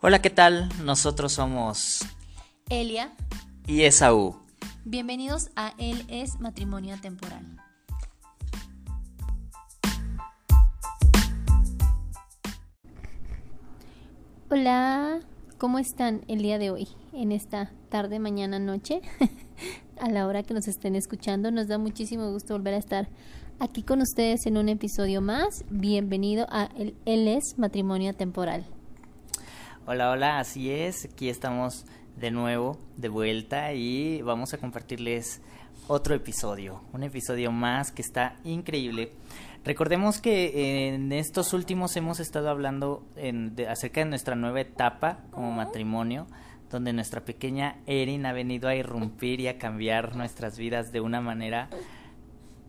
Hola, ¿qué tal? Nosotros somos Elia. y Esaú. Bienvenidos a Él es Matrimonio Temporal. Hola, ¿cómo están el día de hoy? En esta tarde, mañana, noche, a la hora que nos estén escuchando, nos da muchísimo gusto volver a estar aquí con ustedes en un episodio más. Bienvenido a el Él es Matrimonio Temporal. Hola, hola, así es. Aquí estamos de nuevo, de vuelta y vamos a compartirles otro episodio, un episodio más que está increíble. Recordemos que en estos últimos hemos estado hablando en- de- acerca de nuestra nueva etapa como matrimonio, donde nuestra pequeña Erin ha venido a irrumpir y a cambiar nuestras vidas de una manera,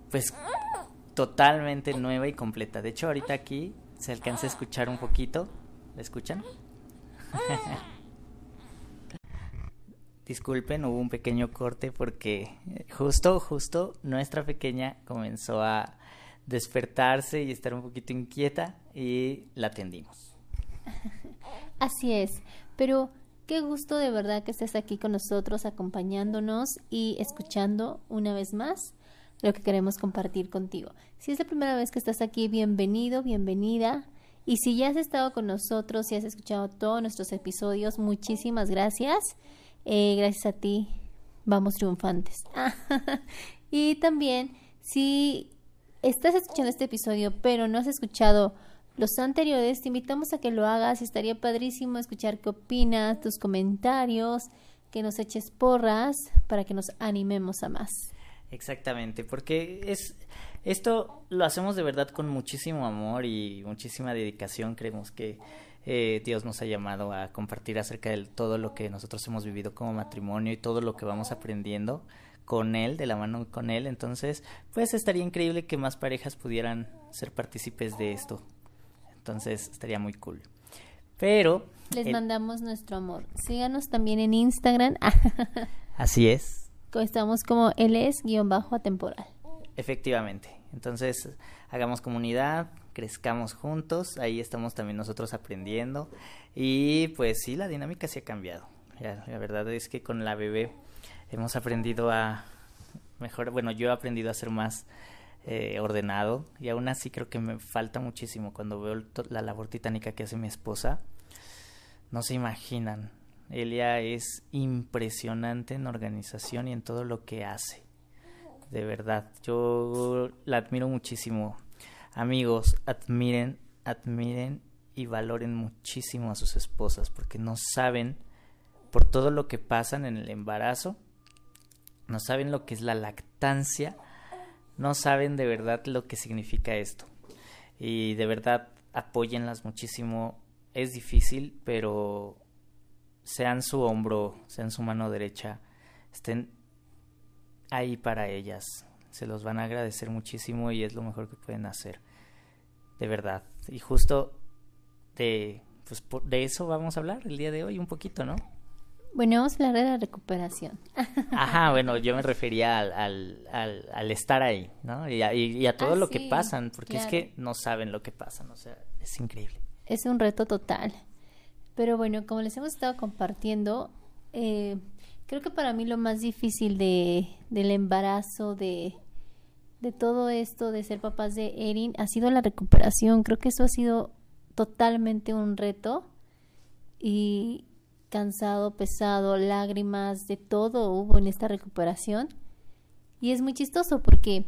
pues, totalmente nueva y completa. De hecho, ahorita aquí se alcanza a escuchar un poquito. ¿La escuchan? Disculpen, hubo un pequeño corte porque justo, justo nuestra pequeña comenzó a despertarse y estar un poquito inquieta y la atendimos. Así es, pero qué gusto de verdad que estés aquí con nosotros, acompañándonos y escuchando una vez más lo que queremos compartir contigo. Si es la primera vez que estás aquí, bienvenido, bienvenida. Y si ya has estado con nosotros y has escuchado todos nuestros episodios, muchísimas gracias. Eh, gracias a ti, vamos triunfantes. y también, si estás escuchando este episodio, pero no has escuchado los anteriores, te invitamos a que lo hagas. Estaría padrísimo escuchar qué opinas, tus comentarios, que nos eches porras para que nos animemos a más. Exactamente, porque es esto lo hacemos de verdad con muchísimo amor y muchísima dedicación. Creemos que eh, Dios nos ha llamado a compartir acerca de todo lo que nosotros hemos vivido como matrimonio y todo lo que vamos aprendiendo con Él, de la mano con Él. Entonces, pues estaría increíble que más parejas pudieran ser partícipes de esto. Entonces, estaría muy cool. Pero, Les el- mandamos nuestro amor. Síganos también en Instagram. así es, Estamos como él es guion bajo atemporal. Efectivamente. Entonces, hagamos comunidad, crezcamos juntos, ahí estamos también nosotros aprendiendo y pues sí, la dinámica se ha cambiado. La verdad es que con la bebé hemos aprendido a mejor, bueno, yo he aprendido a ser más eh, ordenado y aún así creo que me falta muchísimo cuando veo la labor titánica que hace mi esposa. No se imaginan. Elia es impresionante en organización y en todo lo que hace de verdad. Yo la admiro muchísimo. Amigos, admiren, admiren y valoren muchísimo a sus esposas porque no saben por todo lo que pasan en el embarazo, no saben lo que es la lactancia, no saben de verdad lo que significa esto. Y de verdad apóyenlas muchísimo. Es difícil, pero sean su hombro, sean su mano derecha, estén ahí para ellas. Se los van a agradecer muchísimo y es lo mejor que pueden hacer. De verdad. Y justo de, pues, por- de eso vamos a hablar el día de hoy un poquito, ¿no? Bueno, vamos a hablar de la recuperación. Ajá, bueno, yo me refería al, al, al, al estar ahí, ¿no? Y a, y- y a todo Ah, lo que pasan, porque es que no saben lo que pasan, o sea, es increíble. Es un reto total. Pero bueno, como les hemos estado compartiendo, eh, creo que para mí lo más difícil de, del embarazo, de, de todo esto, de ser papás de Erin, ha sido la recuperación. Creo que eso ha sido totalmente un reto. Y cansado, pesado, lágrimas, de todo hubo en esta recuperación. Y es muy chistoso porque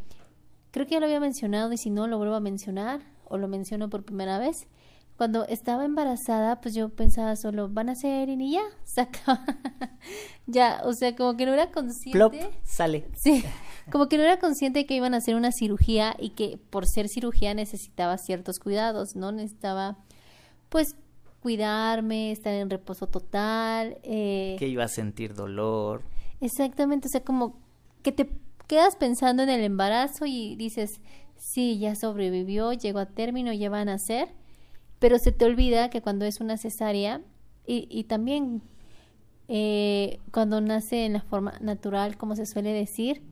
creo que ya lo había mencionado y si no lo vuelvo a mencionar o lo menciono por primera vez. Cuando estaba embarazada, pues yo pensaba solo, van a ser y ya, se acaba. ya, o sea, como que no era consciente. Plop, sale. Sí, como que no era consciente que iban a hacer una cirugía y que por ser cirugía necesitaba ciertos cuidados, ¿no? Necesitaba, pues, cuidarme, estar en reposo total. Eh, Que iba a sentir dolor. Exactamente, o sea, como que te quedas pensando en el embarazo y dices, sí, ya sobrevivió, llegó a término, ya van a nacer, pero se te olvida que cuando es una cesárea y, y también eh, cuando nace en la forma natural, como se suele decir,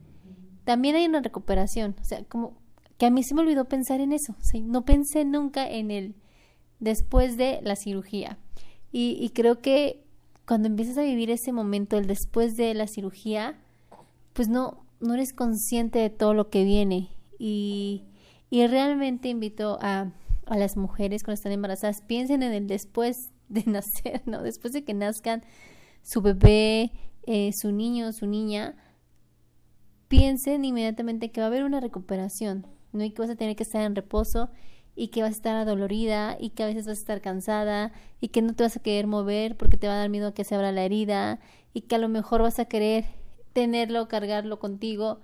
también hay una recuperación, o sea, como que a mí se me olvidó pensar en eso, o no pensé nunca en el después de la cirugía. Y, y creo que cuando empiezas a vivir ese momento, el después de la cirugía, pues no, no eres consciente de todo lo que viene. Y, y realmente invito a, a las mujeres cuando están embarazadas, piensen en el después de nacer, ¿no? Después de que nazcan su bebé, eh, su niño, su niña, piensen inmediatamente que va a haber una recuperación, ¿no? Y que vas a tener que estar en reposo y que vas a estar adolorida y que a veces vas a estar cansada y que no te vas a querer mover porque te va a dar miedo que se abra la herida y que a lo mejor vas a querer tenerlo, cargarlo contigo,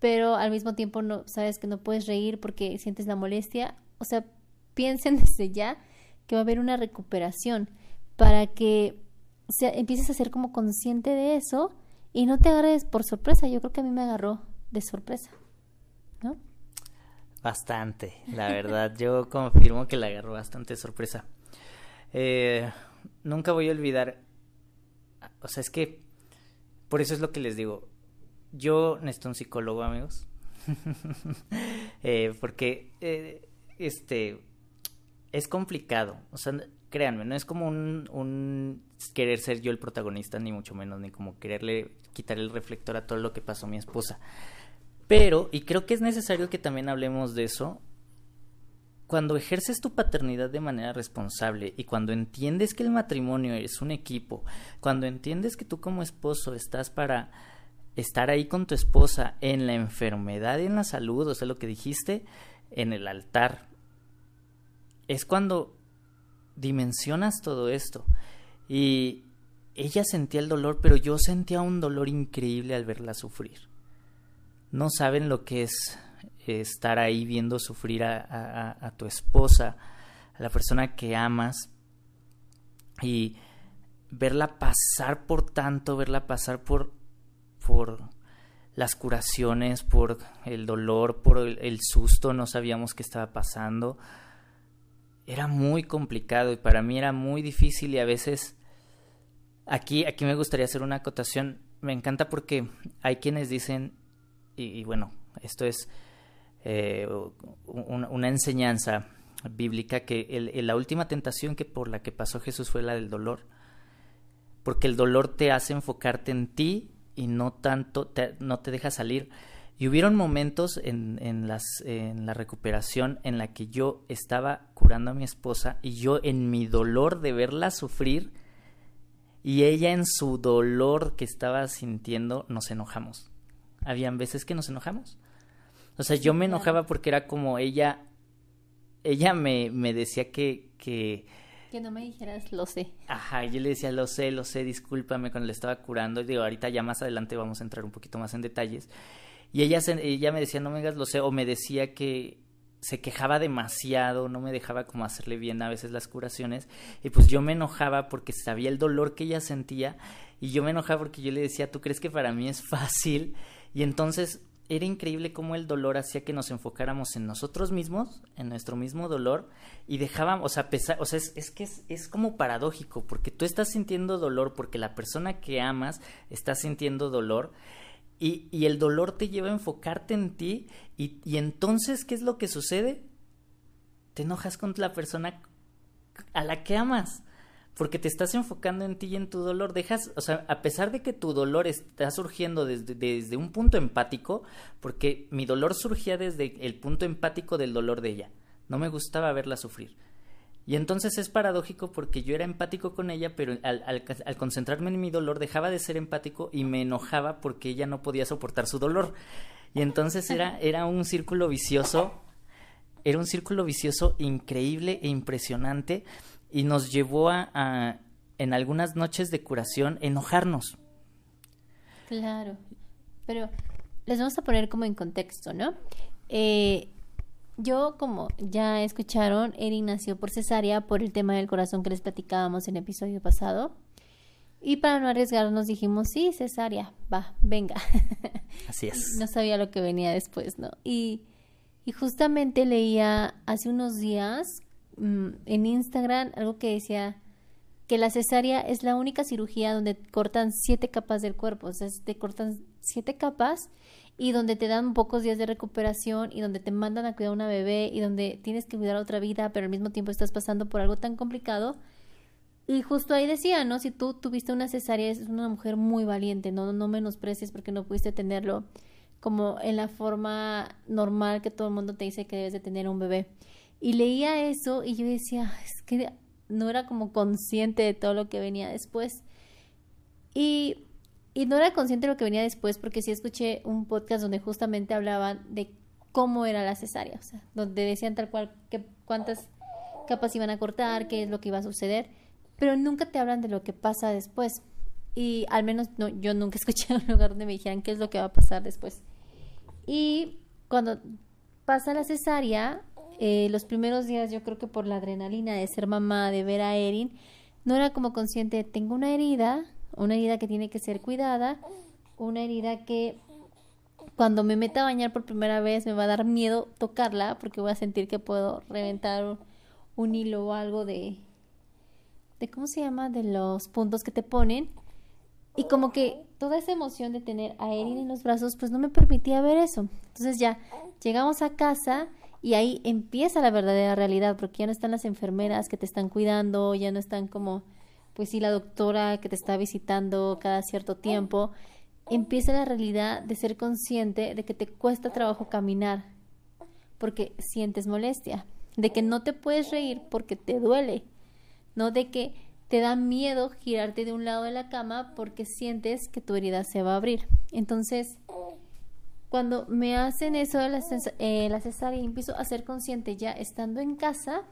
pero al mismo tiempo no sabes que no puedes reír porque sientes la molestia. O sea, piensen desde ya que va a haber una recuperación para que empieces a ser como consciente de eso y no te agarres por sorpresa. Yo creo que a mí me agarró de sorpresa, ¿no? Bastante, la verdad. Yo confirmo que la agarró bastante sorpresa. Eh, nunca voy a olvidar. O sea, es que. Por eso es lo que les digo. Yo necesito un psicólogo, amigos. eh, porque. Eh, este. Es complicado. O sea, créanme, no es como un, querer ser yo el protagonista, ni mucho menos, ni como quererle quitar el reflector a todo lo que pasó a mi esposa. Pero, y creo que es necesario que también hablemos de eso, cuando ejerces tu paternidad de manera responsable y cuando entiendes que el matrimonio es un equipo, cuando entiendes que tú como esposo estás para estar ahí con tu esposa en la enfermedad y en la salud, o sea, lo que dijiste, en el altar, es cuando dimensionas todo esto. Y ella sentía el dolor, pero yo sentía un dolor increíble al verla sufrir no saben lo que es estar ahí viendo sufrir a, tu esposa, a la persona que amas y verla pasar por tanto, verla pasar por, por las curaciones, por el dolor, por el, susto, no sabíamos qué estaba pasando. Era muy complicado y para mí era muy difícil y a veces aquí, aquí me gustaría hacer una acotación. Me encanta porque hay quienes dicen y, bueno, esto es eh, una enseñanza bíblica que la última tentación que por la que pasó Jesús fue la del dolor, porque el dolor te hace enfocarte en ti y no tanto, no te deja salir. Y hubieron momentos en, en, las, en la recuperación en la que yo estaba curando a mi esposa y yo en mi dolor de verla sufrir y ella en su dolor que estaba sintiendo nos enojamos habían veces que nos enojamos. O sea, yo me enojaba porque era como ella, ella me, me decía que, que... Que no me dijeras, lo sé. Ajá, yo le decía, lo sé, lo sé, discúlpame cuando le estaba curando. Y digo, ahorita ya más adelante vamos a entrar un poquito más en detalles. Y ella, ella me decía, no me digas, lo sé, o me decía que se quejaba demasiado, no me dejaba como hacerle bien a veces las curaciones. Y pues yo me enojaba porque sabía el dolor que ella sentía. Y yo me enojaba porque yo le decía, ¿tú crees que para mí es fácil? Y entonces era increíble cómo el dolor hacía que nos enfocáramos en nosotros mismos, en nuestro mismo dolor, y dejábamos, o sea, pesar, o sea, es, es que es, es, como paradójico, porque tú estás sintiendo dolor, porque la persona que amas está sintiendo dolor, y, y el dolor te lleva a enfocarte en ti, y, y entonces, ¿qué es lo que sucede? Te enojas con la persona a la que amas porque te estás enfocando en ti y en tu dolor, dejas, o sea, a pesar de que tu dolor está surgiendo desde, desde, un punto empático, porque mi dolor surgía desde el punto empático del dolor de ella, no me gustaba verla sufrir. Y entonces es paradójico porque yo era empático con ella, pero al, al, concentrarme en mi dolor dejaba de ser empático y me enojaba porque ella no podía soportar su dolor. Y entonces era, era un círculo vicioso, era un círculo vicioso increíble e impresionante y nos llevó a, en algunas noches de curación, enojarnos. Claro, pero les vamos a poner como en contexto, ¿no? Eh, yo, como ya escucharon, Erin nació por cesárea por el tema del corazón que les platicábamos en el episodio pasado. Y para no arriesgarnos dijimos, sí, cesárea, va, venga. Así es. no sabía lo que venía después, ¿no? Y, y justamente leía hace unos días Mm, en Instagram algo que decía que la cesárea es la única cirugía donde cortan siete capas del cuerpo, o sea, te cortan siete capas y donde te dan pocos días de recuperación y donde te mandan a cuidar a una bebé y donde tienes que cuidar otra vida, pero al mismo tiempo estás pasando por algo tan complicado Y justo ahí decía, ¿no? Si tú tuviste una cesárea, es una mujer muy valiente, no, no menosprecies porque no pudiste tenerlo como en la forma normal que todo el mundo te dice que debes de tener un bebé. Y leía eso y yo decía, es que no era como consciente de todo lo que venía después. Y, y no era consciente de lo que venía después porque sí escuché un podcast donde justamente hablaban de cómo era la cesárea, o sea, donde decían tal cual que cuántas capas iban a cortar, qué es lo que iba a suceder pero nunca te hablan de lo que pasa después. Y al menos no, yo nunca escuché un lugar donde me dijeran qué es lo que va a pasar después. Y cuando pasa la cesárea, eh, los primeros días yo creo que por la adrenalina de ser mamá, de ver a Erin, no era como consciente, tengo una herida, una herida que tiene que ser cuidada, una herida que cuando me meta a bañar por primera vez me va a dar miedo tocarla porque voy a sentir que puedo reventar un hilo o algo de, de cómo se llama, de los puntos que te ponen. Y como que toda esa emoción de tener a Erin en los brazos, pues no me permitía ver eso. Entonces ya llegamos a casa y ahí empieza la verdadera realidad, porque ya no están las enfermeras que te están cuidando, ya no están como, pues sí, la doctora que te está visitando cada cierto tiempo. Empieza la realidad de ser consciente de que te cuesta trabajo caminar, porque sientes molestia, de que no te puedes reír porque te duele, no de que te da miedo girarte de un lado de la cama porque sientes que tu herida se va a abrir. Entonces, cuando me hacen eso de la, eh, la cesárea y empiezo a ser consciente ya estando en casa,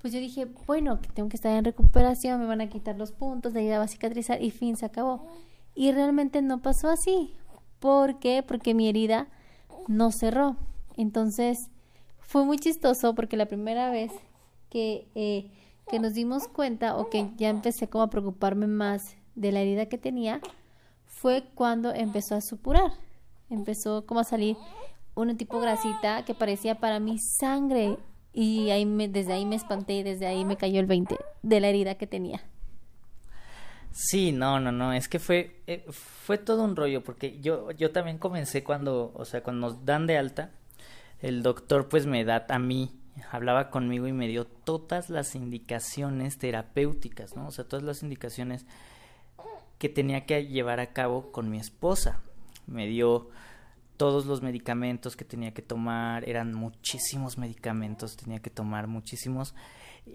pues yo dije, bueno, que tengo que estar en recuperación, me van a quitar los puntos, la herida va a cicatrizar y fin, se acabó. Y realmente no pasó así. ¿Por qué? Porque mi herida no cerró. Entonces, fue muy chistoso porque la primera vez que eh, que nos dimos cuenta o que ya empecé como a preocuparme más de la herida que tenía fue cuando empezó a supurar. Empezó como a salir un tipo grasita que parecía para mí sangre y ahí me, desde ahí me espanté y desde ahí me cayó el 20 de la herida que tenía. Sí, no, no, no, es que fue eh, fue todo un rollo porque yo yo también comencé cuando, o sea, cuando nos dan de alta, el doctor pues me da a mí hablaba conmigo y me dio todas las indicaciones terapéuticas, ¿no? O sea, todas las indicaciones que tenía que llevar a cabo con mi esposa. Me dio todos los medicamentos que tenía que tomar, eran muchísimos medicamentos, tenía que tomar muchísimos,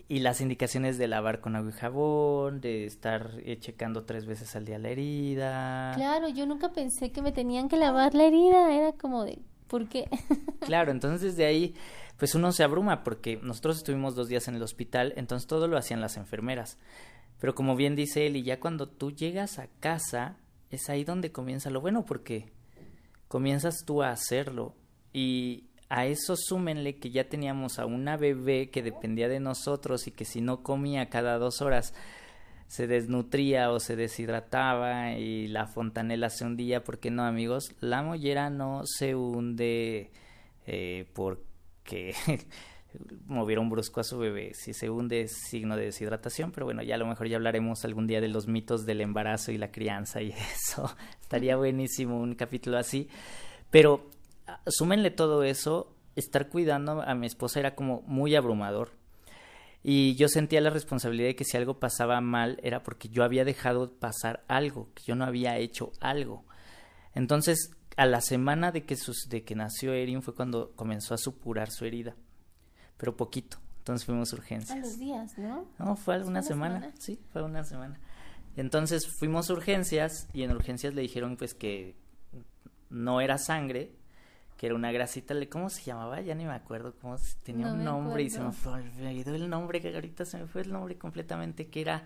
y las indicaciones de lavar con agua y jabón, de estar eh, checando tres veces al día la herida. Claro, yo nunca pensé que me tenían que lavar la herida, era como de, ¿por qué? claro, entonces desde ahí pues uno se abruma porque nosotros estuvimos dos días en el hospital, entonces todo lo hacían las enfermeras. Pero como bien dice él, y ya cuando tú llegas a casa, es ahí donde comienza lo bueno, porque comienzas tú a hacerlo. Y a eso súmenle que ya teníamos a una bebé que dependía de nosotros y que si no comía cada dos horas se desnutría o se deshidrataba y la fontanela se hundía, porque no amigos, la mollera no se hunde eh, por que movieron brusco a su bebé. Si se hunde es signo de deshidratación, pero bueno, ya a lo mejor ya hablaremos algún día de los mitos del embarazo y la crianza y eso. Estaría buenísimo un capítulo así. Pero ah, súmenle todo eso, estar cuidando a mi esposa era como muy abrumador. Y yo sentía la responsabilidad de que si algo pasaba mal era porque yo había dejado pasar algo, que yo no había hecho algo. Entonces a la semana de que, sus, de que nació Erin fue cuando comenzó a supurar su herida, pero poquito. Entonces fuimos a urgencias. A los días, ¿no? No, fue alguna semana? Sí, fue una semana. Entonces fuimos a urgencias y en urgencias le dijeron pues que no era sangre, que era una grasita, ¿cómo se llamaba? Ya ni me acuerdo, cómo tenía un nombre y se me fue olvidó el nombre, que ahorita se me fue el nombre completamente, que era,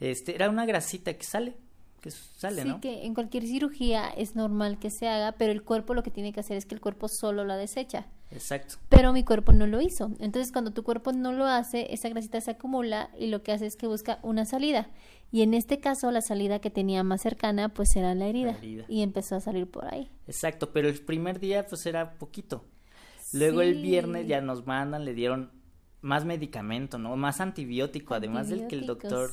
este, era una grasita que sale, que sale, sí, que en cualquier cirugía es normal que se haga, pero el cuerpo lo que tiene que hacer es que el cuerpo solo la desecha. Exacto. Pero mi cuerpo no lo hizo. Entonces, cuando tu cuerpo no lo hace, esa grasita se acumula y lo que hace es que busca una salida. Y en este caso, la salida que tenía más cercana, pues era la herida. Y empezó a salir por ahí. Exacto, pero el primer día, pues era poquito. Luego el viernes ya nos mandan, le dieron más medicamento, ¿no? Más antibiótico, además del que el doctor,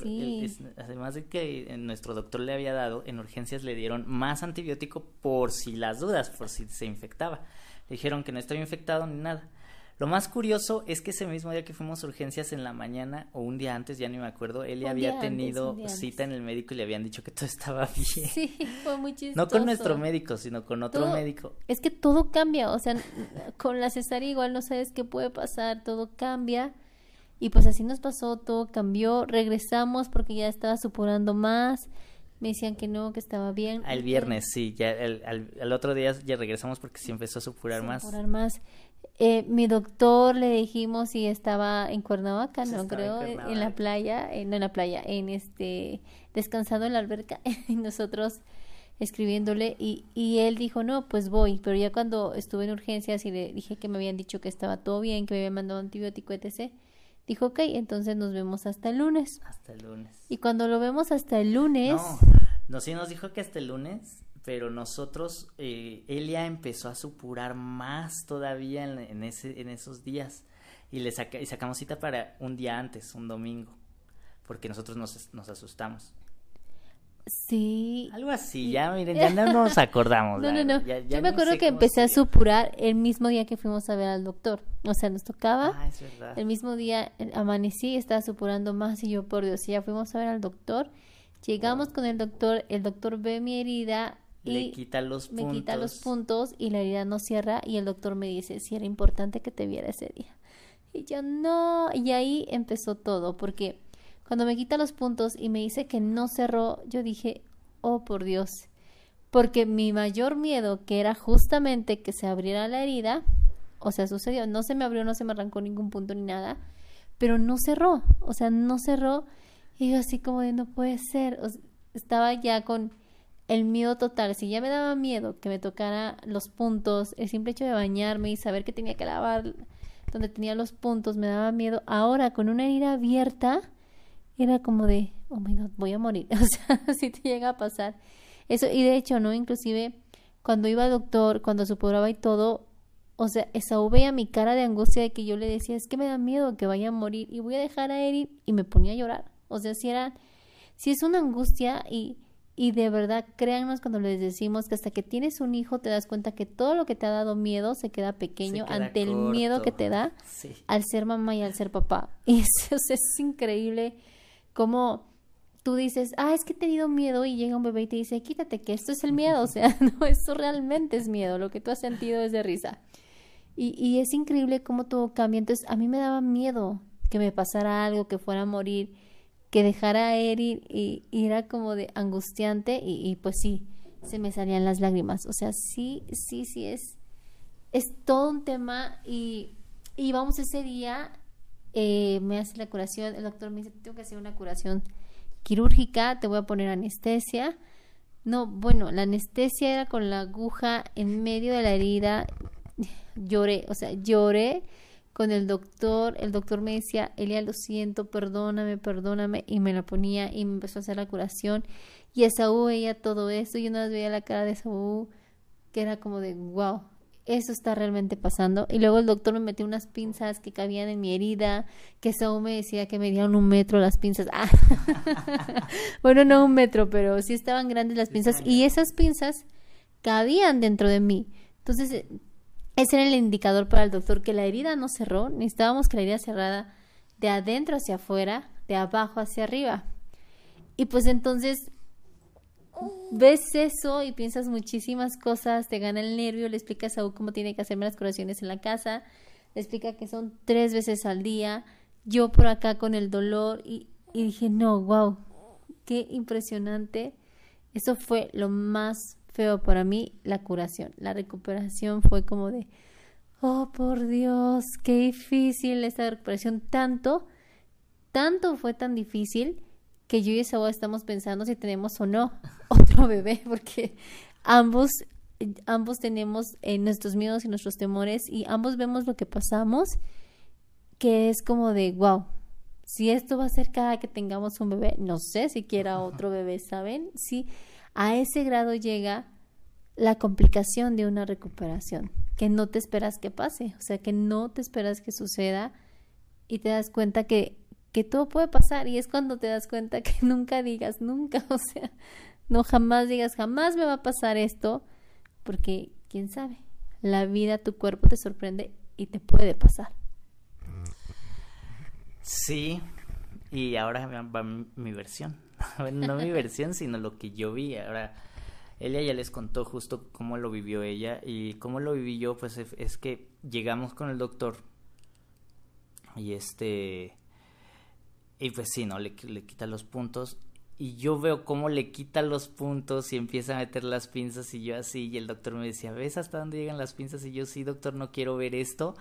además del que nuestro doctor le había dado, en urgencias le dieron más antibiótico por si las dudas, por si se infectaba. Dijeron que no estaba infectado ni nada. Lo más curioso es que ese mismo día que fuimos a urgencias en la mañana o un día antes, ya ni me acuerdo, él ya había tenido cita en el médico y le habían dicho que todo estaba bien. Sí, fue muy chistoso. No con nuestro médico, sino con otro médico. Es que todo cambia, o sea, con la cesárea igual no sabes qué puede pasar, todo cambia. Y pues así nos pasó, todo cambió, regresamos porque ya estaba supurando más me decían que no, que estaba bien. El viernes, sí, ya el, al, otro día ya regresamos porque sí empezó a supurar más. Supurar más. Eh, mi doctor le dijimos si estaba en Cuernavaca, no creo, en, la playa, eh, no en la playa, en este, descansando en la alberca, y nosotros escribiéndole y, y él dijo, no, pues voy, pero ya cuando estuve en urgencias y le dije que me habían dicho que estaba todo bien, que me habían mandado antibiótico, etc., Dijo, ok, entonces nos vemos hasta el lunes. Hasta el lunes. Y cuando lo vemos hasta el lunes... No, no sí nos dijo que hasta el lunes, pero nosotros, eh, él ya empezó a supurar más todavía en, ese, en esos días. Y, le saca, y sacamos cita para un día antes, un domingo, porque nosotros nos, nos asustamos. Sí. Algo así, ya miren, ya no nos acordamos. no, no, no. Yo me acuerdo que empecé a supurar el mismo día que fuimos a ver al doctor. O sea, nos tocaba. Ah, es verdad. El mismo día eh, amanecí y estaba supurando más y yo, por Dios, ya fuimos a ver al doctor. Llegamos con el doctor, el doctor ve mi herida y Le quita los me puntos. quita los puntos y la herida no cierra y el doctor me dice si era importante que te viera ese día. Y yo no, y ahí empezó todo, porque cuando me quita los puntos y me dice que no cerró, yo dije, oh por Dios, porque mi mayor miedo, que era justamente que se abriera la herida, o sea, sucedió, no se me abrió, no se me arrancó ningún punto ni nada, pero no cerró, o sea, no cerró, y yo así como de, no puede ser, estaba ya con el miedo total, si ya me daba miedo que me tocara los puntos, el simple hecho de bañarme y saber que tenía que lavar donde tenía los puntos, me daba miedo, ahora con una herida abierta, era como de, oh my god, voy a morir. O sea, si te llega a pasar eso. Y de hecho, ¿no? Inclusive, cuando iba al doctor, cuando supuraba y todo, o sea, esa veía mi cara de angustia de que yo le decía, es que me da miedo que vaya a morir y voy a dejar a Eric y me ponía a llorar. O sea, si era, si es una angustia y, y de verdad, créanos cuando les decimos que hasta que tienes un hijo te das cuenta que todo lo que te ha dado miedo se queda pequeño ante el miedo que te da al ser mamá y al ser papá. Y eso es increíble como tú dices, ah, es que he tenido miedo y llega un bebé y te dice, quítate, que esto es el miedo, o sea, no, esto realmente es miedo, lo que tú has sentido es de risa. Y, y es increíble cómo todo cambia, entonces a mí me daba miedo que me pasara algo, que fuera a morir, que dejara a Eri y, y, era como de angustiante y, y, pues sí, se me salían las lágrimas, o sea, sí, sí, sí es, es todo un tema y, y vamos ese día eh, me hace la curación, el doctor me dice, tengo que hacer una curación quirúrgica, te voy a poner anestesia. No, bueno, la anestesia era con la aguja en medio de la herida. Lloré, o sea, lloré con el doctor. El doctor me decía, Elia, lo siento, perdóname, perdóname. Y me la ponía y me empezó a hacer la curación. Y Esaú veía todo eso. Y una vez veía la cara de Esaú, que era como de, wow, eso está realmente pasando. Y luego el doctor me metió unas pinzas que cabían en mi herida, que Saúl me decía que medían un metro las pinzas. Ah. bueno, no un metro, pero sí estaban grandes las pinzas. Y esas pinzas cabían dentro de mí. Entonces, eh, ese era el indicador para el doctor que la herida no cerró. Necesitábamos que la herida cerrada de adentro hacia afuera, de abajo hacia arriba. Y pues entonces ves eso y piensas muchísimas cosas, te gana el nervio, le explicas a Saúl cómo tiene que hacerme las curaciones en la casa, le explica que son tres veces al día, yo por acá con el dolor y, y dije, no, wow, qué impresionante. Eso fue lo más feo para mí, la curación. La recuperación fue como de, oh por Dios, qué difícil esta recuperación. Tanto, tanto fue tan difícil que yo y Saúl estamos pensando si tenemos o no otro bebé, porque ambos, ambos tenemos eh, nuestros miedos y nuestros temores y ambos vemos lo que pasamos, que es como de, wow, si esto va a ser cada que tengamos un bebé, no sé si quiera otro bebé, ¿saben? Si a ese grado llega la complicación de una recuperación, que no te esperas que pase, o sea, que no te esperas que suceda y te das cuenta que que todo puede pasar y es cuando te das cuenta que nunca digas nunca, o sea, no jamás digas jamás me va a pasar esto, porque quién sabe, la vida, tu cuerpo te sorprende y te puede pasar. Sí, y ahora va mi versión. no mi versión, sino lo que yo vi. Ahora, ella ya les contó justo cómo lo vivió ella y cómo lo viví yo, pues es que llegamos con el doctor y este... Y pues sí, ¿no? Le, le quita los puntos y yo veo cómo le quita los puntos y empieza a meter las pinzas y yo así y el doctor me decía, ¿ves hasta dónde llegan las pinzas? Y yo sí, doctor, no quiero ver esto,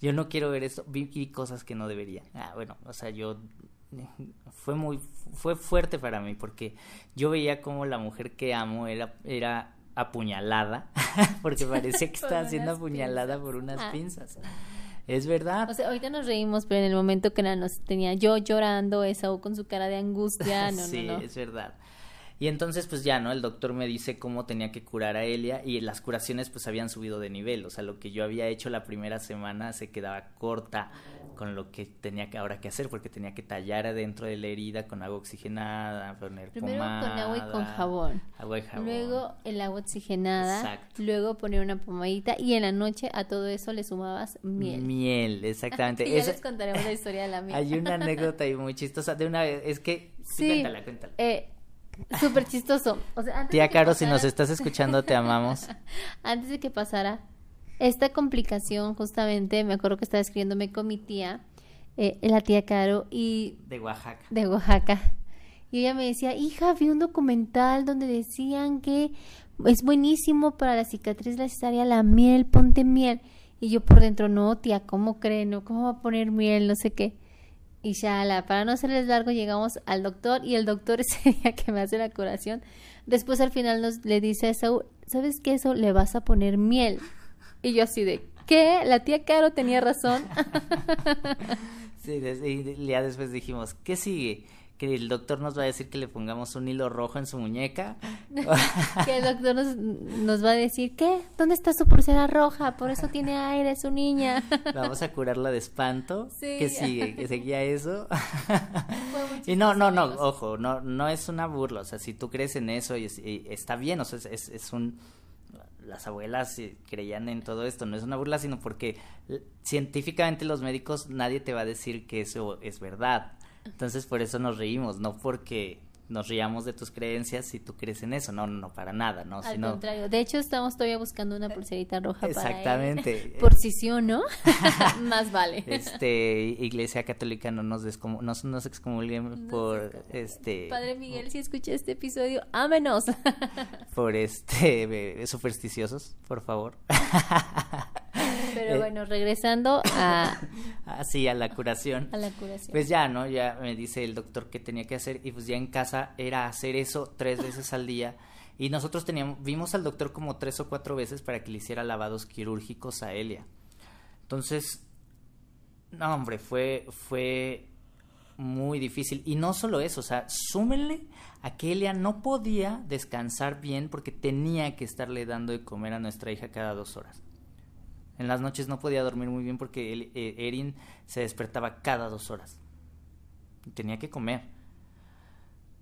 yo no quiero ver esto, vi, cosas que no debería. Ah, bueno, o sea, yo fue muy fue fuerte para mí porque yo veía como la mujer que amo era era apuñalada porque parecía que estaba siendo apuñalada por unas ah. pinzas. Es verdad. O sea, ahorita nos reímos, pero en el momento que nos tenía yo llorando, esa o con su cara de angustia, no, sí, no, es verdad. Y entonces, pues ya, ¿no? El doctor me dice cómo tenía que curar a Elia y las curaciones pues habían subido de nivel. O sea, lo que yo había hecho la primera semana se quedaba corta con lo que tenía que ahora que hacer porque tenía que tallar adentro de la herida con agua oxigenada, poner Primero con agua y con jabón. Agua y jabón. Luego el agua oxigenada. Exacto. Luego poner una pomadita y en la noche a todo eso le sumabas miel. Miel, exactamente. y ya les contaremos la historia de la miel. Hay una anécdota ahí muy chistosa de una vez, es que sí, cuéntala, cuéntala. Eh, Súper chistoso. Tía Caro, si nos estás escuchando, te amamos. antes de que pasara esta complicación, justamente, me acuerdo que estaba escribiéndome con mi tía, eh, la tía Caro, y... De Oaxaca. De Oaxaca. Y ella me decía, hija, vi un documental donde decían que es buenísimo para la cicatriz la cesárea la miel, ponte miel. Y yo por dentro, no, tía, ¿cómo creen? No, ¿Cómo va a poner miel? No sé qué. Y ya, la, para no hacerles largo, llegamos al doctor y el doctor ese día que me hace la curación, después al final nos le dice a Saúl, ¿sabes qué? Eso le vas a poner miel. Y yo así de, ¿qué? La tía Caro tenía razón. sí, y ya después dijimos, ¿qué sigue? Que el doctor nos va a decir que le pongamos un hilo rojo en su muñeca. que el doctor nos, va a decir, ¿qué? ¿Dónde está su pulsera roja? Por eso tiene aire su niña. Vamos a curarla de espanto. Sí. ¿Qué sigue? ¿Que seguía eso? y no, no, no, ojo, no, no es una burla. O sea, si tú crees en eso y, está bien, o sea, es, es un las abuelas creían en todo esto, no es una burla, sino porque científicamente los médicos nadie te va a decir que eso es verdad. Entonces por eso nos reímos, no porque nos riamos de tus creencias si tú crees en eso, no, no, para nada, ¿no? Al contrario, de hecho estamos todavía buscando una pulserita roja Exactamente. para Por si sí o no, más vale. Este, Iglesia Católica no nos descomu no nos excomulguen por, este... Padre Miguel, si escuché este episodio, ámenos. por este, supersticiosos, por favor. Pero eh, bueno, regresando a... Así, a la curación. A la curación. Pues ya, ¿no? Ya me dice el doctor qué tenía que hacer y pues ya en casa era hacer eso tres veces al día. Y nosotros teníamos, vimos al doctor como tres o cuatro veces para que le hiciera lavados quirúrgicos a Elia. Entonces, no, hombre, fue, fue muy difícil. Y no solo eso, o sea, súmenle a que Elia no podía descansar bien porque tenía que estarle dando de comer a nuestra hija cada dos horas. En las noches no podía dormir muy bien porque eh, Erin se despertaba cada dos horas. tenía que comer.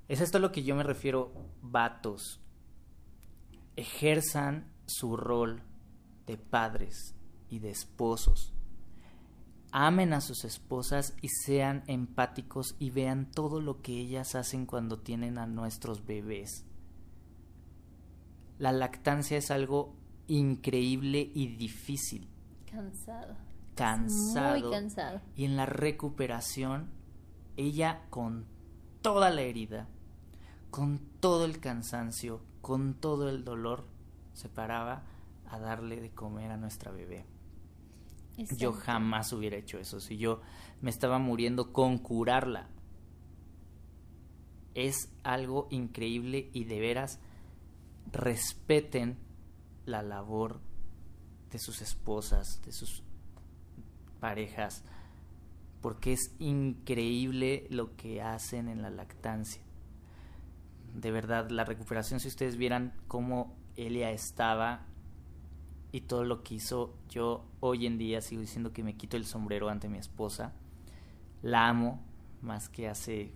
Es esto a lo que yo me refiero, vatos. Ejerzan su rol de padres y de esposos. Amen a sus esposas y sean empáticos y vean todo lo que ellas hacen cuando tienen a nuestros bebés. La lactancia es algo increíble y difícil. Cansado. Cansado. Muy cansado. Y en la recuperación, ella con toda la herida, con todo el cansancio, con todo el dolor, se paraba a darle de comer a nuestra bebé. Yo jamás hubiera hecho eso. Si yo me estaba muriendo con curarla. Es algo increíble y de veras respeten la labor de sus esposas, de sus parejas, porque es increíble lo que hacen en la lactancia. De verdad, la recuperación, si ustedes vieran cómo Elia estaba y todo lo que hizo, yo hoy en día sigo diciendo que me quito el sombrero ante mi esposa. La amo más que hace...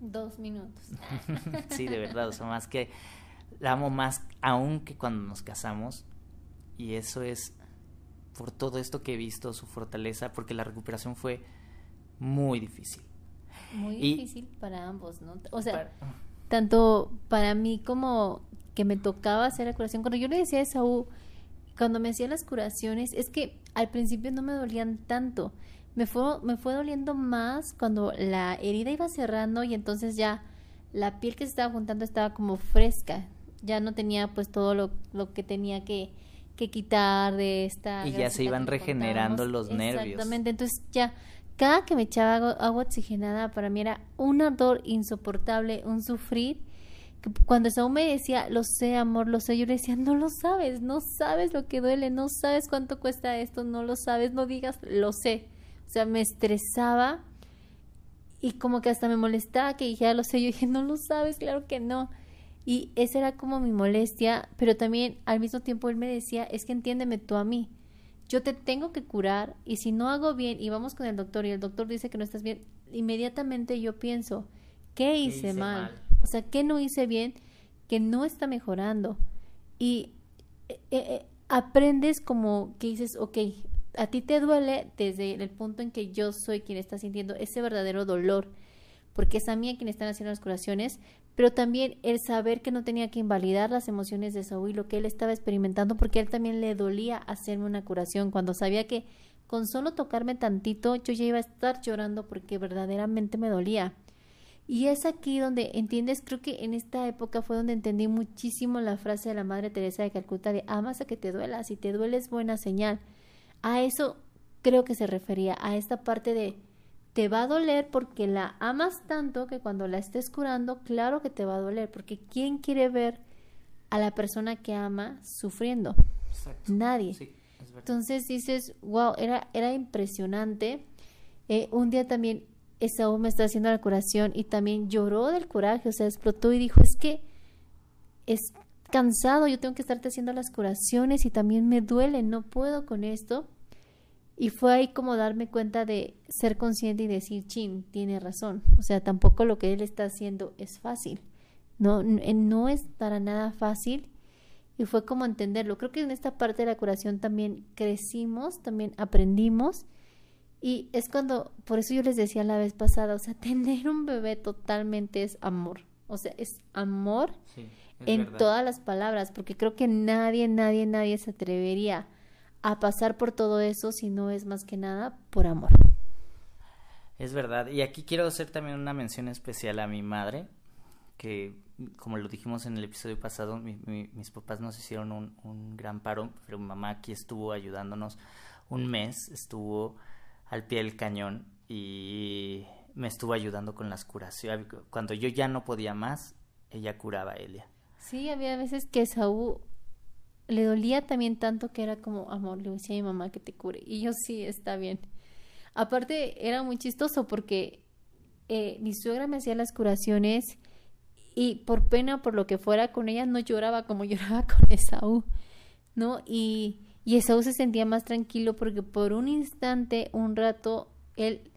Dos minutos. sí, de verdad, o sea, más que la amo más aún que cuando nos casamos y eso es por todo esto que he visto, su fortaleza, porque la recuperación fue muy difícil. Muy difícil para ambos, ¿no? O sea, tanto para mí como que me tocaba hacer la curación. Cuando yo le decía a Saúl, cuando me hacía las curaciones, es que al principio no me dolían tanto. Me fue, me fue doliendo más cuando la herida iba cerrando y entonces ya la piel que se estaba juntando estaba como fresca. Ya no tenía pues todo lo, lo que tenía que, que quitar de esta... Y ya se iban regenerando los nervios. Exactamente, entonces ya cada que me echaba agua, oxigenada para mí era un ardor insoportable, un sufrir. Cuando Saúl me decía, lo sé, amor, lo sé, yo le decía, no lo sabes, no sabes lo que duele, no sabes cuánto cuesta esto, no lo sabes, no digas, lo sé. O sea, me estresaba y como que hasta me molestaba que dijera, lo sé, yo dije, no lo sabes, claro que no. Y esa era como mi molestia, pero también al mismo tiempo él me decía, es que entiéndeme tú a mí yo te tengo que curar y si no hago bien y vamos con el doctor y el doctor dice que no estás bien, inmediatamente yo pienso, ¿qué hice, mal? O sea, ¿qué no hice bien? Que no está mejorando. Y eh, eh, aprendes como que dices, ok, a ti te duele desde el punto en que yo soy quien está sintiendo ese verdadero dolor, porque es a mí a quien están haciendo las curaciones, pero también el saber que no tenía que invalidar las emociones de Saúl y lo que él estaba experimentando, porque a él también le dolía hacerme una curación, cuando sabía que con solo tocarme tantito yo ya iba a estar llorando porque verdaderamente me dolía. Y es aquí donde entiendes, creo que en esta época fue donde entendí muchísimo la frase de la Madre Teresa de Calcuta de amas a que te duela, si te duele es buena señal. A eso creo que se refería, a esta parte de te va a doler porque la amas tanto que cuando la estés curando, claro que te va a doler, porque ¿quién quiere ver a la persona que ama sufriendo? Nadie. Entonces dices, wow, era, era impresionante. Eh, un día también Esaú me está haciendo la curación y también lloró del coraje, o sea, explotó y dijo, es que es cansado, yo tengo que estarte haciendo las curaciones y también me duele, no puedo con esto. Y fue ahí como darme cuenta de ser consciente y decir, chin, tiene razón. O sea, tampoco lo que él está haciendo es fácil. No, no es para nada fácil. Y fue como entenderlo. Creo que en esta parte de la curación también crecimos, también aprendimos. Y es cuando, por eso yo les decía la vez pasada, o sea, tener un bebé totalmente es amor. O sea, es amor en todas las palabras, porque creo que nadie, nadie, nadie se atrevería a pasar por todo eso si no es más que nada por amor. Es verdad. Y aquí quiero hacer también una mención especial a mi madre, que como lo dijimos en el episodio pasado, mis papás nos hicieron un, un, gran paro, pero mi mamá aquí estuvo ayudándonos un mes, estuvo al pie del cañón y me estuvo ayudando con las curaciones. Cuando yo ya no podía más, ella curaba a Elia. Sí, había veces que Saúl le dolía también tanto que era como, amor, le decía a mi mamá que te cure. Y yo sí, está bien. Aparte, era muy chistoso porque eh, mi suegra me hacía las curaciones y por pena, por lo que fuera con ella, no lloraba como lloraba con Esaú, ¿no? Y, y Esaú se sentía más tranquilo porque por un instante, un rato, él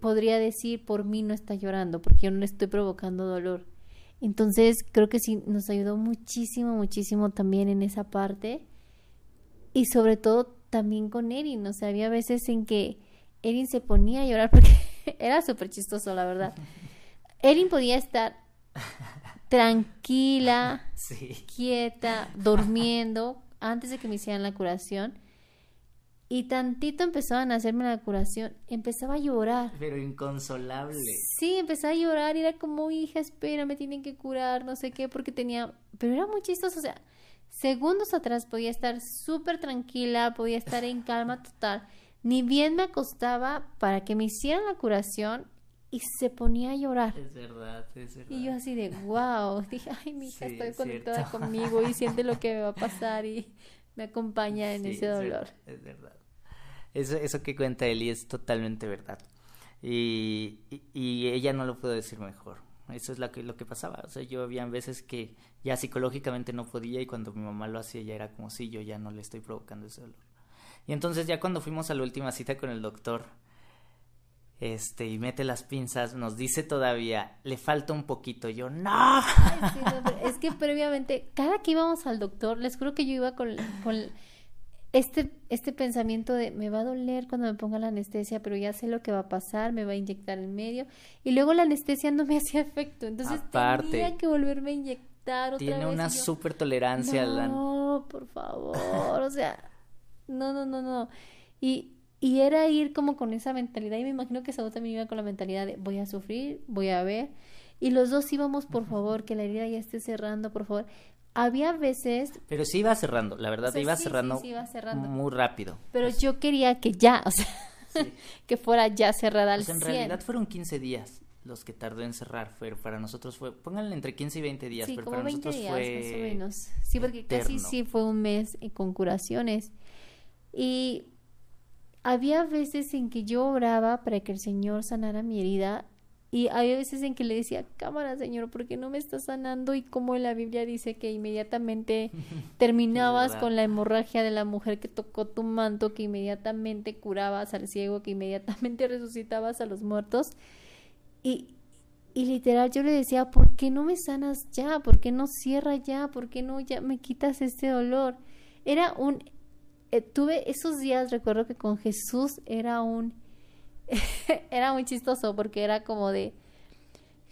podría decir, por mí no está llorando, porque yo no le estoy provocando dolor. Entonces creo que sí nos ayudó muchísimo, muchísimo también en esa parte. Y sobre todo también con Erin. O sea, había veces en que Erin se ponía a llorar porque era súper chistoso, la verdad. Erin podía estar tranquila, quieta, durmiendo antes de que me hicieran la curación. Y tantito empezaban a hacerme la curación, empezaba a llorar. Pero inconsolable. Sí, empezaba a llorar y era como, hija, espera, me tienen que curar, no sé qué, porque tenía... Pero era muy chistoso, o sea, segundos atrás podía estar súper tranquila, podía estar en calma total. Ni bien me acostaba para que me hicieran la curación y se ponía a llorar. Es verdad, es verdad. Y yo así de, wow, dije, ay, mi hija está conectada conmigo y siente lo que me va a pasar y me acompaña en ese dolor. Es verdad. Eso, eso que cuenta Eli es totalmente verdad. Y, y, ella no lo pudo decir mejor. Eso es lo que, lo que pasaba. O sea, yo había veces que ya psicológicamente no podía y cuando mi mamá lo hacía ya era como si yo ya no le estoy provocando ese dolor. Y entonces ya cuando fuimos a la última cita con el doctor, este, y mete las pinzas, nos dice todavía, le falta un poquito. Yo, no. es que previamente, cada que íbamos al doctor, les juro que yo iba con, con este, este pensamiento de me va a doler cuando me ponga la anestesia, pero ya sé lo que va a pasar, me va a inyectar en medio. Y luego la anestesia no me hacía efecto. Entonces tenía que volverme a inyectar otra Tiene vez. una súper tolerancia. No, por favor. o sea, no, no, no, no. Y, y era ir como con esa mentalidad. Y me imagino que Saúl también iba con la mentalidad de voy a sufrir, voy a ver. Y los dos íbamos, por favor, que la herida ya esté cerrando, por favor había veces... Pero sí iba cerrando, la verdad, iba, cerrando muy rápido. Pero pues yo quería que ya, o sea, que fuera ya cerrada al pues en realidad fueron 15 días los que tardó en cerrar, pero para nosotros fue, pónganle entre 15 y 20 días, pero para nosotros días, fue más o menos. Sí, porque casi sí fue un mes con curaciones. Y había veces en que yo oraba para que el Señor sanara mi herida y hay veces en que le decía, cámara, Señor, ¿por qué no me estás sanando? Y como la Biblia dice que inmediatamente terminabas con la hemorragia de la mujer que tocó tu manto, que inmediatamente curabas al ciego, que inmediatamente resucitabas a los muertos. Y, y literal yo le decía, ¿por qué no me sanas ya? ¿Por qué no cierra ya? ¿Por qué no ya me quitas este dolor? Era un... Eh, tuve esos días, recuerdo que con Jesús era un era muy chistoso porque era como de,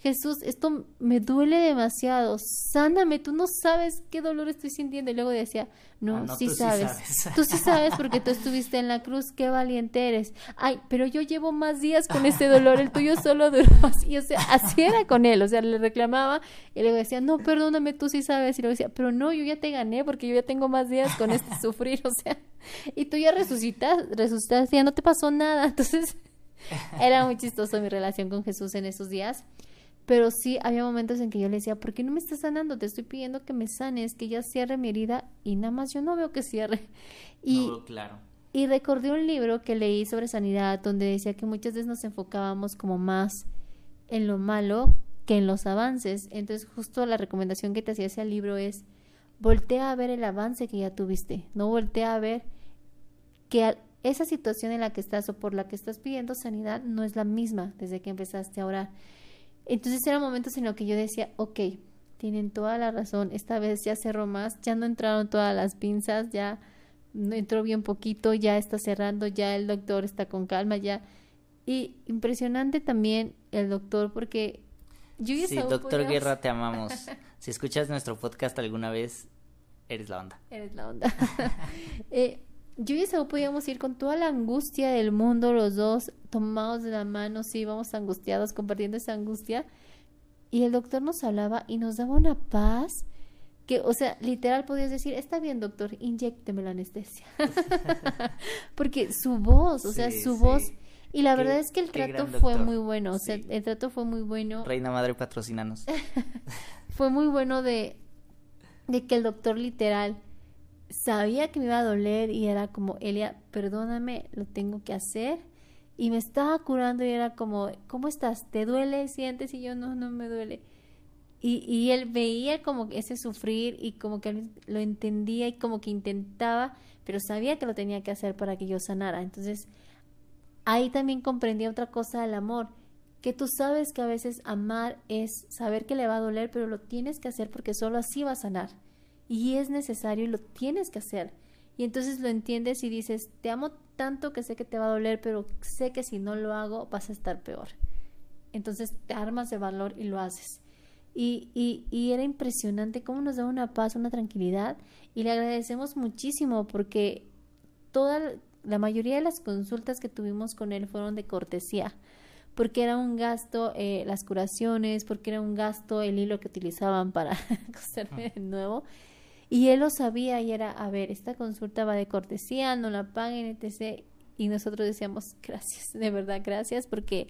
Jesús, esto me duele demasiado, sáname, tú no sabes qué dolor estoy sintiendo. Y luego decía, no, ah, sí, sabes. tú sí sabes porque tú estuviste en la cruz, qué valiente eres. Ay, pero yo llevo más días con este dolor, el tuyo solo duró así, o sea, así era con él, o sea, le reclamaba y luego decía, no, perdóname, tú sí sabes. Y luego decía, pero no, yo ya te gané porque yo ya tengo más días con este sufrir, o sea, y tú ya resucitas, resucitas, ya no te pasó nada, entonces... Era muy chistoso mi relación con Jesús en esos días. Pero sí había momentos en que yo le decía, ¿por qué no me estás sanando? Te estoy pidiendo que me sanes, que ya cierre mi herida y nada más yo no veo que cierre. Y, claro. y recordé un libro que leí sobre sanidad donde decía que muchas veces nos enfocábamos como más en lo malo que en los avances. Entonces justo la recomendación que te hacía ese libro es, voltea a ver el avance que ya tuviste, no voltea a ver que esa situación en la que estás o por la que estás pidiendo sanidad no es la misma desde que empezaste a orar. Entonces eran momentos en los que yo decía, ok, tienen toda la razón, esta vez ya cerró más, ya no entraron todas las pinzas, ya entró bien poquito, ya está cerrando, ya el doctor está con calma, ya. Y impresionante también el doctor porque yo Sí, doctor Guerra, te amamos. si escuchas nuestro podcast alguna vez, eres la onda. Eres la onda. eh, yo y Saúl podíamos ir con toda la angustia del mundo, los dos tomados de la mano, sí, íbamos angustiados, compartiendo esa angustia. Y el doctor nos hablaba y nos daba una paz que, o sea, literal podías decir, está bien, doctor, inyecteme la anestesia. Porque su voz, o sea, su voz. Y la verdad es que el trato fue muy bueno, o sea, el trato fue muy bueno. Reina Madre, patrocinanos. fue muy bueno de, de que el doctor literal sabía que me iba a doler y era como, Elia, perdóname, lo tengo que hacer. Y me estaba curando y era como, ¿cómo estás? ¿Te duele? ¿Sientes? Y yo, no, no me duele. Y, y él veía como ese sufrir y como que lo entendía y como que intentaba, pero sabía que lo tenía que hacer para que yo sanara. Entonces, ahí también comprendía otra cosa del amor, que tú sabes que a veces amar es saber que le va a doler, pero lo tienes que hacer porque solo así va a sanar y es necesario y lo tienes que hacer. Y entonces lo entiendes y dices, te amo tanto que sé que te va a doler, pero sé que si no lo hago vas a estar peor. Entonces te armas de valor y lo haces. Y, y, y era impresionante cómo nos da una paz, una tranquilidad y le agradecemos muchísimo porque toda la mayoría de las consultas que tuvimos con él fueron de cortesía porque era un gasto eh, las curaciones, porque era un gasto el hilo que utilizaban para coserme de nuevo y él lo sabía y era, a ver, esta consulta va de cortesía, no la paguen, etc. Y nosotros decíamos, gracias, de verdad, gracias, porque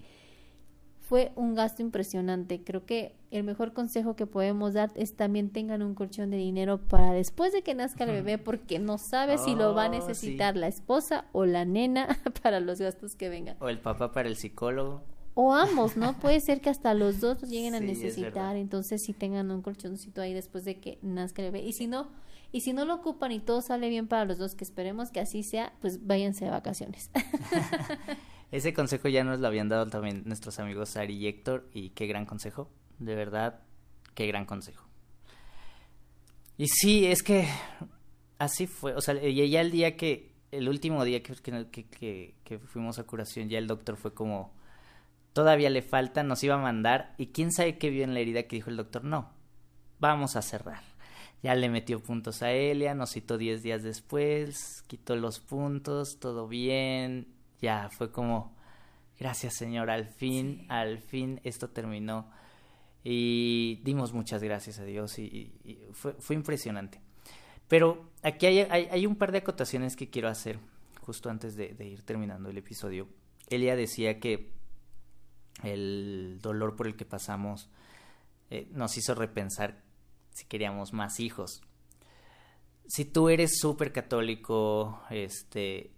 fue un gasto impresionante. Creo que el mejor consejo que podemos dar es también tengan un colchón de dinero para después de que nazca el bebé, porque no sabe si lo va a oh, necesitar la esposa o la nena para los gastos que vengan. O el papá para el psicólogo. O ambos, ¿no? Puede ser que hasta los dos lleguen a necesitar, entonces si tengan un colchoncito ahí después de que nazca el bebé. Y si no, y si no lo ocupan y todo sale bien para los dos, que esperemos que así sea, pues váyanse de vacaciones. Ese consejo ya nos lo habían dado también nuestros amigos Ari y Héctor, y qué gran consejo, de verdad, qué gran consejo. Y sí, es que así fue, o sea, y ya el día que, el último día que, que, que, que fuimos a curación, ya el doctor fue como, todavía le falta, nos iba a mandar, y quién sabe qué vio en la herida que dijo el doctor, no, vamos a cerrar. Ya le metió puntos a Elia, nos citó 10 días después, quitó los puntos, todo bien, ya fue como, gracias Señor, al fin, al fin esto terminó. Y dimos muchas gracias a Dios y, fue, fue, impresionante. Pero aquí hay, hay, un par de acotaciones que quiero hacer justo antes de, ir terminando el episodio. Elia decía que el dolor por el que pasamos eh, nos hizo repensar si queríamos más hijos. Si tú eres súper católico, este,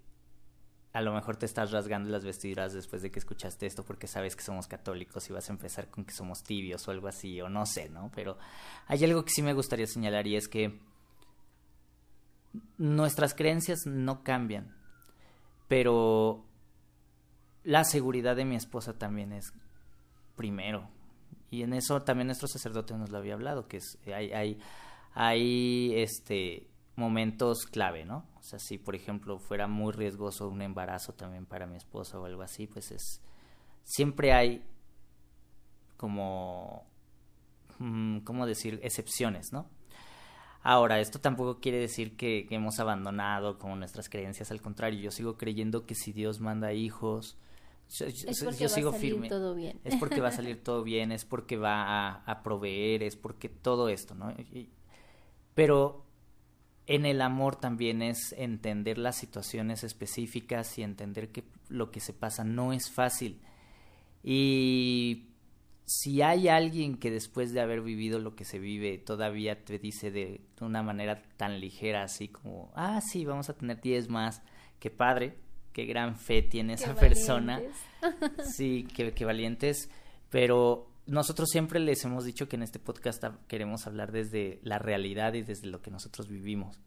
a lo mejor te estás rasgando las vestiduras después de que escuchaste esto porque sabes que somos católicos y vas a empezar con que somos tibios o algo así, o no sé, ¿no? Pero hay algo que sí me gustaría señalar y es que nuestras creencias no cambian, pero la seguridad de mi esposa también es primero. Y en eso también nuestro sacerdote nos lo había hablado, que es, hay, hay, hay este, momentos clave, ¿no? O sea, si por ejemplo fuera muy riesgoso un embarazo también para mi esposa o algo así, pues es, siempre hay como, mm, ¿cómo decir? Excepciones, ¿no? Ahora, esto tampoco quiere decir que, que, hemos abandonado como nuestras creencias, al contrario, yo sigo creyendo que si Dios manda hijos, yo, es porque va sigo a salir Todo bien. Es porque va a salir todo bien, es porque va a, proveer, es porque todo esto, ¿no? pero en el amor también es entender las situaciones específicas y entender que lo que se pasa no es fácil. Y si hay alguien que después de haber vivido lo que se vive todavía te dice de una manera tan ligera así como, ah, sí, vamos a tener 10 más, qué padre, qué gran fe tiene esa persona. Sí, qué, qué valientes. Pero nosotros siempre les hemos dicho que en este podcast queremos hablar desde la realidad y desde lo que nosotros vivimos.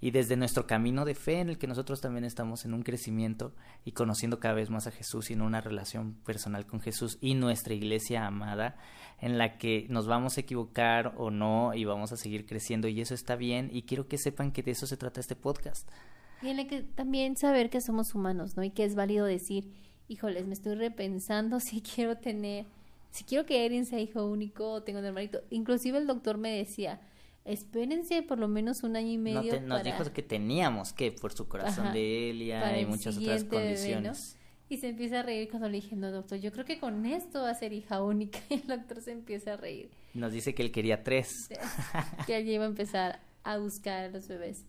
Y desde nuestro camino de fe en el que nosotros también estamos en un crecimiento y conociendo cada vez más a Jesús y en una relación personal con Jesús y nuestra iglesia amada en la que nos vamos a equivocar o no y vamos a seguir creciendo y eso está bien y quiero que sepan que de eso se trata este podcast tiene que también saber que somos humanos, ¿no? Y que es válido decir, híjoles, me estoy repensando si quiero tener, si quiero que Erin sea hijo único o tengo un hermanito. Inclusive el doctor me decía, espérense por lo menos un año y medio. nos dijo que teníamos que, por su corazón de Elia y muchas otras condiciones. Y se empieza a reír cuando le dije, no, doctor, yo creo que con esto va a ser hija única. Y el doctor se empieza a reír. Nos dice que él quería tres. que él iba a empezar a buscar a los bebés.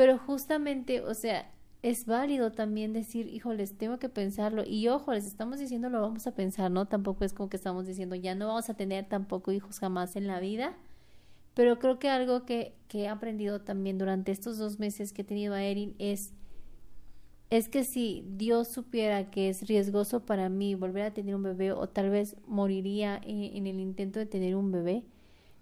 Pero justamente, o sea, es válido también decir, híjoles, tengo que pensarlo. Y ojo, les estamos diciendo lo vamos a pensar, ¿no? Tampoco es como que estamos diciendo, ya no vamos a tener tampoco hijos jamás en la vida. Pero creo que algo que, he aprendido también durante estos dos meses que he tenido a Erin es, es que si Dios supiera que es riesgoso para mí volver a tener un bebé o tal vez moriría en, en el intento de tener un bebé,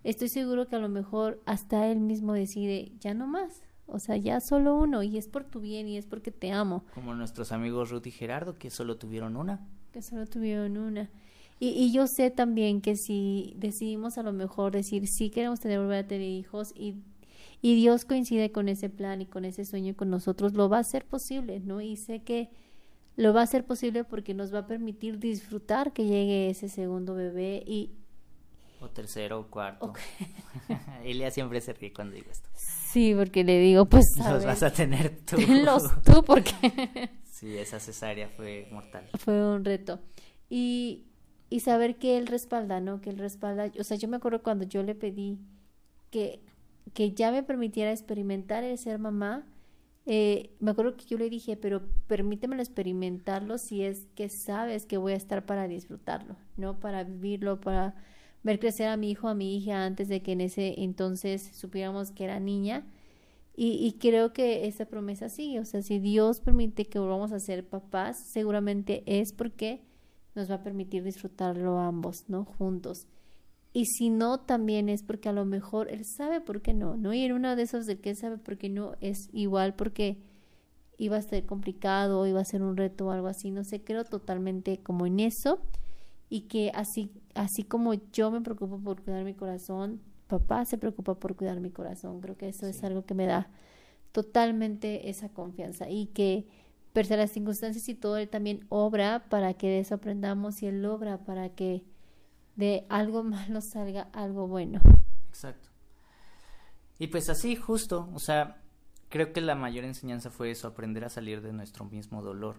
estoy seguro que a lo mejor hasta él mismo decide, ya no más, o sea, ya solo uno y es por tu bien y es porque te amo. Como nuestros amigos Ruth y Gerardo que solo tuvieron una. Que solo tuvieron una. Y, y yo sé también que si decidimos a lo mejor decir sí queremos tener volver a tener hijos y, y Dios coincide con ese plan y con ese sueño con nosotros, lo va a hacer posible, ¿no? Y sé que lo va a hacer posible porque nos va a permitir disfrutar que llegue ese segundo bebé y, o tercero o cuarto. Elia siempre se ríe cuando digo esto. Sí, porque le digo, pues. Los vas a tener tú. Los tú, porque. sí, esa cesárea fue mortal. Fue un reto. Y, y saber que él respalda, ¿no? Que él respalda. O sea, yo me acuerdo cuando yo le pedí que, que ya me permitiera experimentar el ser mamá. Eh, me acuerdo que yo le dije, pero permítemelo experimentarlo si es que sabes que voy a estar para disfrutarlo, ¿no? Para vivirlo, para ver crecer a mi hijo, a mi hija antes de que en ese entonces supiéramos que era niña. Y, creo que esa promesa sigue, o sea, si Dios permite que volvamos a ser papás, seguramente es porque nos va a permitir disfrutarlo ambos, ¿no? Juntos. Y si no, también es porque a lo mejor Él sabe por qué no, ¿no? Y en uno de esos de que Él sabe por qué no es igual porque iba a ser complicado, iba a ser un reto o algo así, no sé, creo totalmente como en eso y que así, así como yo me preocupo por cuidar mi corazón, papá se preocupa por cuidar mi corazón. Creo que eso es algo que me da totalmente esa confianza y que pese a las circunstancias y todo, Él también obra para que de eso aprendamos y Él obra para que de algo malo salga algo bueno. Exacto. Y pues así, justo, o sea, creo que la mayor enseñanza fue eso, aprender a salir de nuestro mismo dolor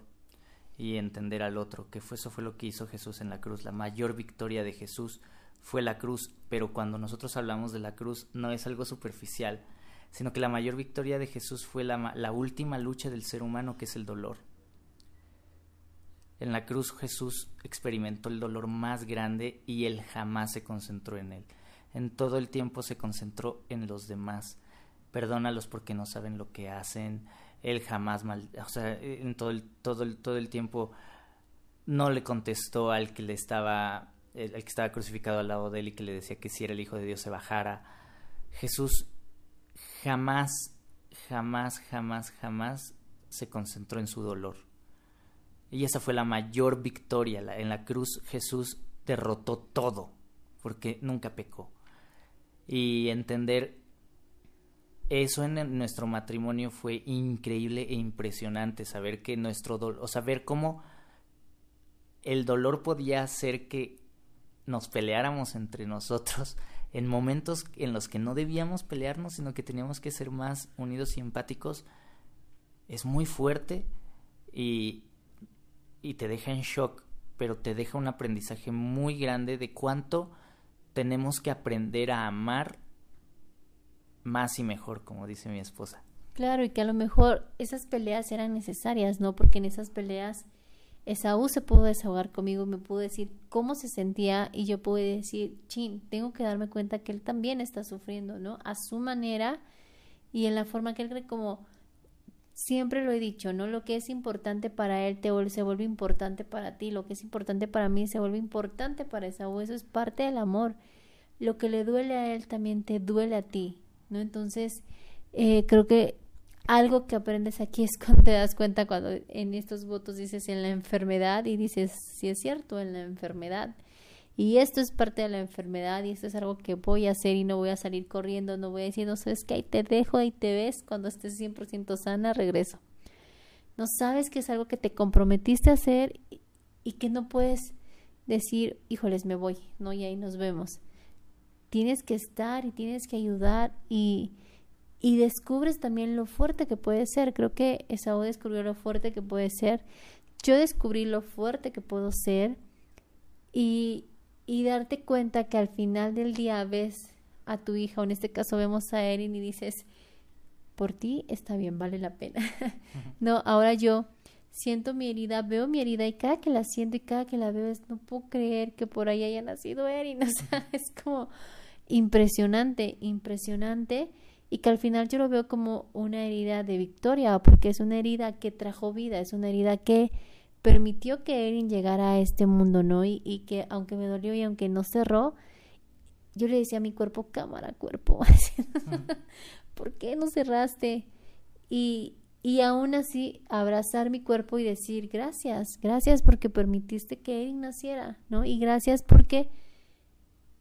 y entender al otro, que fue, eso fue lo que hizo Jesús en la cruz, la mayor victoria de Jesús fue la cruz, pero cuando nosotros hablamos de la cruz no es algo superficial, sino que la mayor victoria de Jesús fue la, la última lucha del ser humano, que es el dolor. En la cruz Jesús experimentó el dolor más grande y él jamás se concentró en él. En todo el tiempo se concentró en los demás. Perdónalos porque no saben lo que hacen. Él jamás mal, o sea, en todo el, todo el, todo el tiempo no le contestó al que le estaba el, que estaba crucificado al lado de él y que le decía que si era el Hijo de Dios se bajara. Jesús jamás, jamás, jamás, jamás se concentró en su dolor. Y esa fue la mayor victoria. En la cruz Jesús derrotó todo, porque nunca pecó. Y entender eso en nuestro matrimonio fue increíble e impresionante, saber que nuestro dolor, o saber cómo el dolor podía hacer que nos peleáramos entre nosotros en momentos en los que no debíamos pelearnos, sino que teníamos que ser más unidos y empáticos, es muy fuerte y, y te deja en shock, pero te deja un aprendizaje muy grande de cuánto tenemos que aprender a amar más y mejor, como dice mi esposa. Claro, y que a lo mejor esas peleas eran necesarias, ¿no? Porque en esas peleas Esaú se pudo desahogar conmigo, me pudo decir cómo se sentía y yo pude decir, chin, tengo que darme cuenta que él también está sufriendo, ¿no? A su manera y en la forma que él cree como siempre lo he dicho, ¿no? Lo que es importante para él te se vuelve importante para ti, lo que es importante para mí se vuelve importante para Esaú, eso es parte del amor. Lo que le duele a él también te duele a ti, ¿no? Entonces, eh, creo que algo que aprendes aquí es cuando te das cuenta cuando en estos votos dices en la enfermedad y dices si es cierto en la enfermedad y esto es parte de la enfermedad y esto es algo que voy a hacer y no voy a salir corriendo, no voy a decir, no sabes que ahí te dejo, y te ves, cuando estés 100% sana, regreso. No sabes que es algo que te comprometiste a hacer y que no puedes decir, híjoles, me voy, no, y ahí nos vemos. Tienes que estar y tienes que ayudar y, y descubres también lo fuerte que puede ser. Creo que Esaú descubrió lo fuerte que puede ser. Yo descubrí lo fuerte que puedo ser y, y darte cuenta que al final del día ves a tu hija, o en este caso vemos a Erin y dices, por ti está bien, vale la pena. no, ahora yo siento mi herida, veo mi herida y cada que la siento y cada que la veo es, no puedo creer que por ahí haya nacido Erin, o sea, es como impresionante, impresionante y que al final yo lo veo como una herida de victoria, porque es una herida que trajo vida, es una herida que permitió que Erin llegara a este mundo, ¿no? Y, y que aunque me dolió y aunque no cerró, yo le decía a mi cuerpo, cámara, cuerpo, ¿por qué no cerraste? Y, y aún así abrazar mi cuerpo y decir gracias, gracias porque permitiste que Erin naciera, ¿no? Y gracias porque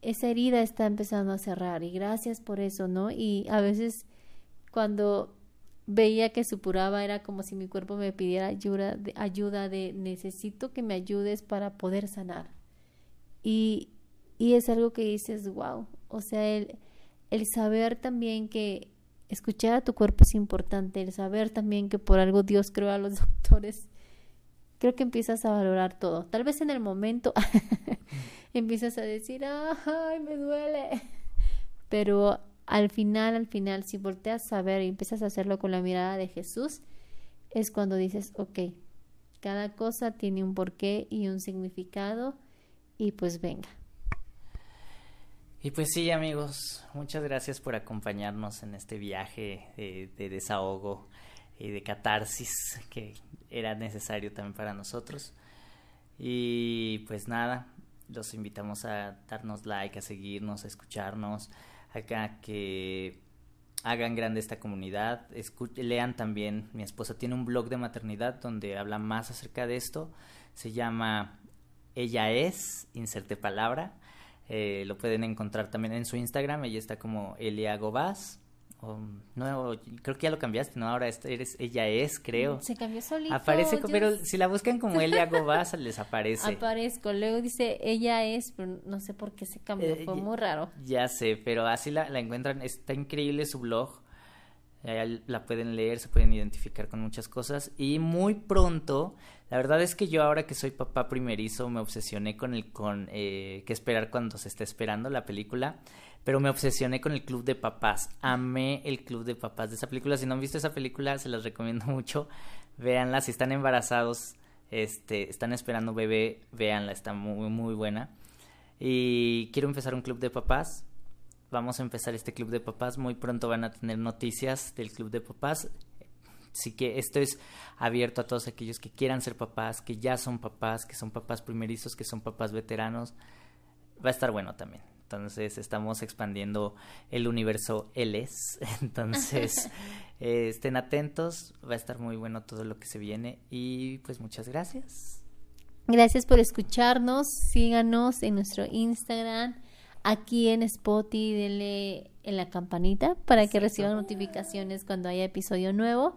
esa herida está empezando a cerrar y gracias por eso, ¿no? Y a veces cuando veía que supuraba era como si mi cuerpo me pidiera ayuda de, ayuda de necesito que me ayudes para poder sanar. Y, y es algo que dices, wow, o sea, el, el saber también que escuchar a tu cuerpo es importante, el saber también que por algo Dios creó a los doctores, creo que empiezas a valorar todo. Tal vez en el momento empiezas a decir, ay, me duele. Pero al final, al final, si volteas a ver y empiezas a hacerlo con la mirada de Jesús, es cuando dices, ok, cada cosa tiene un porqué y un significado y pues venga. Y pues sí, amigos, muchas gracias por acompañarnos en este viaje de, de desahogo y de catarsis que era necesario también para nosotros. Y pues nada, los invitamos a darnos like, a seguirnos, a escucharnos, a que hagan grande esta comunidad, lean también, mi esposa tiene un blog de maternidad donde habla más acerca de esto, se llama Ella es, inserte palabra, Eh, lo pueden encontrar también en su Instagram, ella está como Elia Gobaz. No, creo que ya lo cambiaste, ¿no? Ahora eres, ella es, creo. Se cambió solito. Aparece, pero si la buscan como Elia Gobaz, les aparece. Aparezco, luego dice ella es, pero no sé por qué se cambió, fue muy raro. Ya sé, pero así la, la encuentran, está increíble su blog la pueden leer, se pueden identificar con muchas cosas y muy pronto, la verdad es que yo ahora que soy papá primerizo me obsesioné con el con eh, qué esperar cuando se está esperando la película, pero me obsesioné con el club de papás, amé el club de papás de esa película, si no han visto esa película se las recomiendo mucho, véanla, si están embarazados, este, están esperando bebé, véanla, está muy muy buena y quiero empezar un club de papás vamos a empezar este club de papás. Muy pronto van a tener noticias del club de papás. Así que esto es abierto a todos aquellos que quieran ser papás, que ya son papás, que son papás primerizos, que son papás veteranos. Va a estar bueno también. Entonces estamos expandiendo el universo LS. Entonces eh, estén atentos. Va a estar muy bueno todo lo que se viene. Y pues muchas gracias. Gracias por escucharnos. Síganos en nuestro Instagram aquí en Spotify, denle en la campanita para que reciban notificaciones cuando haya episodio nuevo.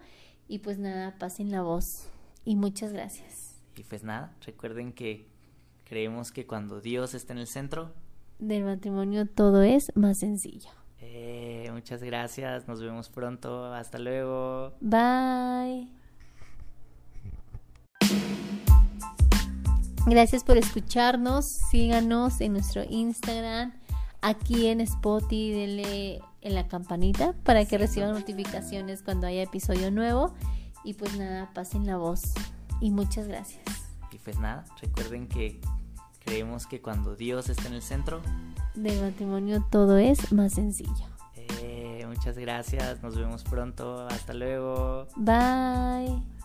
Y pues nada, pasen la voz. Y muchas gracias. Y pues nada, recuerden que creemos que cuando Dios está en el centro del matrimonio todo es más sencillo. Eh, muchas gracias, nos vemos pronto, hasta luego. Bye. Gracias por escucharnos. Síganos en nuestro Instagram, aquí en Spotify, denle en la campanita para que reciban notificaciones cuando haya episodio nuevo. Y pues nada, pasen la voz. Y muchas gracias. Y pues nada, recuerden que creemos que cuando Dios está en el centro del matrimonio todo es más sencillo. Eh, muchas gracias, nos vemos pronto, hasta luego. Bye.